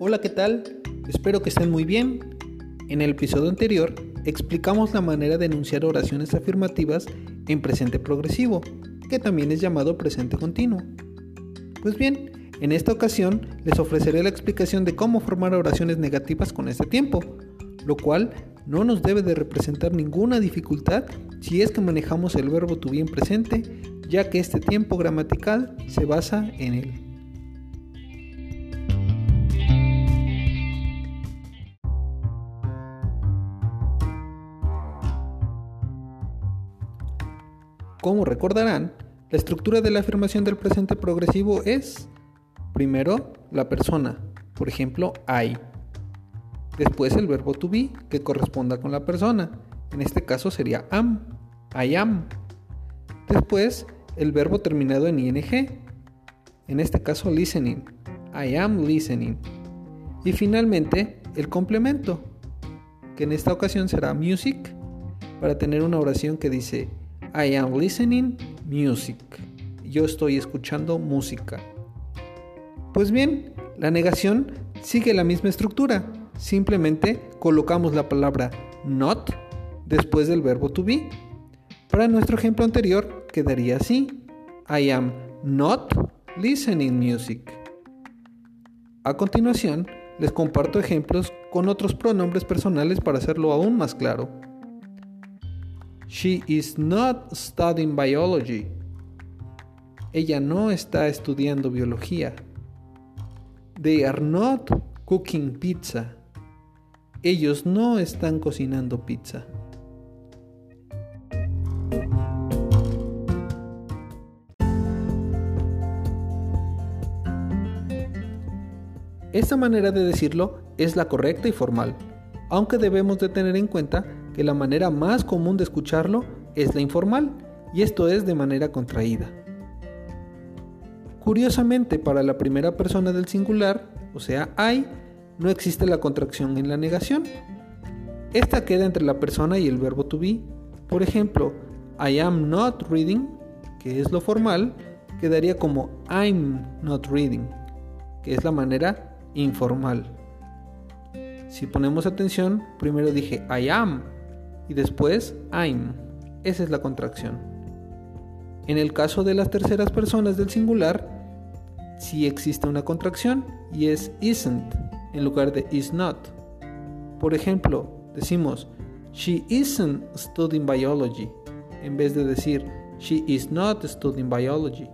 Hola, ¿qué tal? Espero que estén muy bien. En el episodio anterior explicamos la manera de enunciar oraciones afirmativas en presente progresivo, que también es llamado presente continuo. Pues bien, en esta ocasión les ofreceré la explicación de cómo formar oraciones negativas con este tiempo, lo cual no nos debe de representar ninguna dificultad si es que manejamos el verbo to be en presente, ya que este tiempo gramatical se basa en él. Como recordarán, la estructura de la afirmación del presente progresivo es, primero, la persona, por ejemplo, I. Después el verbo to be, que corresponda con la persona, en este caso sería am, I am. Después el verbo terminado en ing, en este caso listening, I am listening. Y finalmente el complemento, que en esta ocasión será music, para tener una oración que dice I am listening music. Yo estoy escuchando música. Pues bien, la negación sigue la misma estructura. Simplemente colocamos la palabra not después del verbo to be. Para nuestro ejemplo anterior quedaría así. I am not listening music. A continuación, les comparto ejemplos con otros pronombres personales para hacerlo aún más claro. She is not studying biology. Ella no está estudiando biología. They are not cooking pizza. Ellos no están cocinando pizza. Esta manera de decirlo es la correcta y formal, aunque debemos de tener en cuenta que la manera más común de escucharlo es la informal, y esto es de manera contraída. Curiosamente, para la primera persona del singular, o sea, I, no existe la contracción en la negación. Esta queda entre la persona y el verbo to be. Por ejemplo, I am not reading, que es lo formal, quedaría como I'm not reading, que es la manera informal. Si ponemos atención, primero dije I am y después I'm. Esa es la contracción. En el caso de las terceras personas del singular, sí existe una contracción y es isn't en lugar de is not. Por ejemplo, decimos She isn't studying biology en vez de decir She is not studying biology.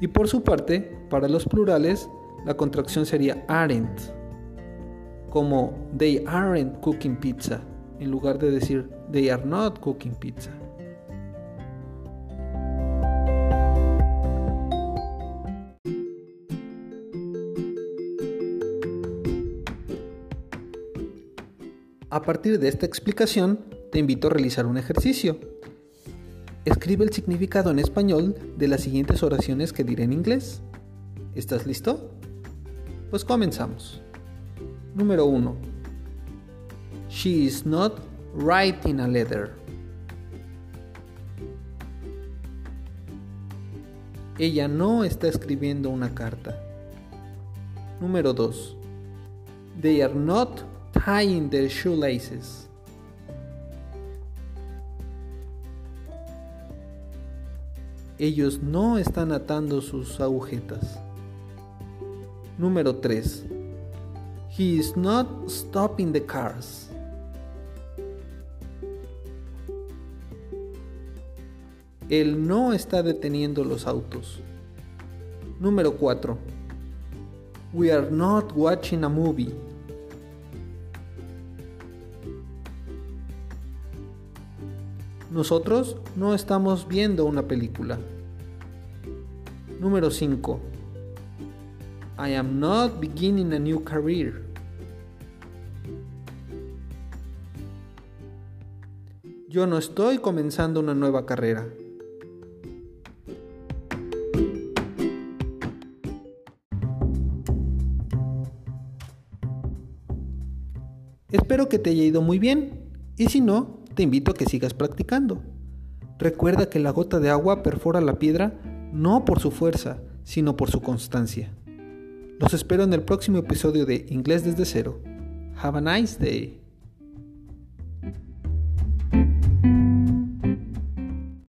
Y por su parte, para los plurales, la contracción sería aren't, como They aren't cooking pizza en lugar de decir they are not cooking pizza. A partir de esta explicación, te invito a realizar un ejercicio. Escribe el significado en español de las siguientes oraciones que diré en inglés. ¿Estás listo? Pues comenzamos. Número 1. She is not writing a letter. Ella no está escribiendo una carta. Número 2. They are not tying their shoelaces. Ellos no están atando sus agujetas. Número 3. He is not stopping the cars. Él no está deteniendo los autos. Número 4. We are not watching a movie. Nosotros no estamos viendo una película. Número 5. I am not beginning a new career. Yo no estoy comenzando una nueva carrera. Espero que te haya ido muy bien y si no, te invito a que sigas practicando. Recuerda que la gota de agua perfora la piedra no por su fuerza, sino por su constancia. Los espero en el próximo episodio de Inglés desde cero. Have a nice day.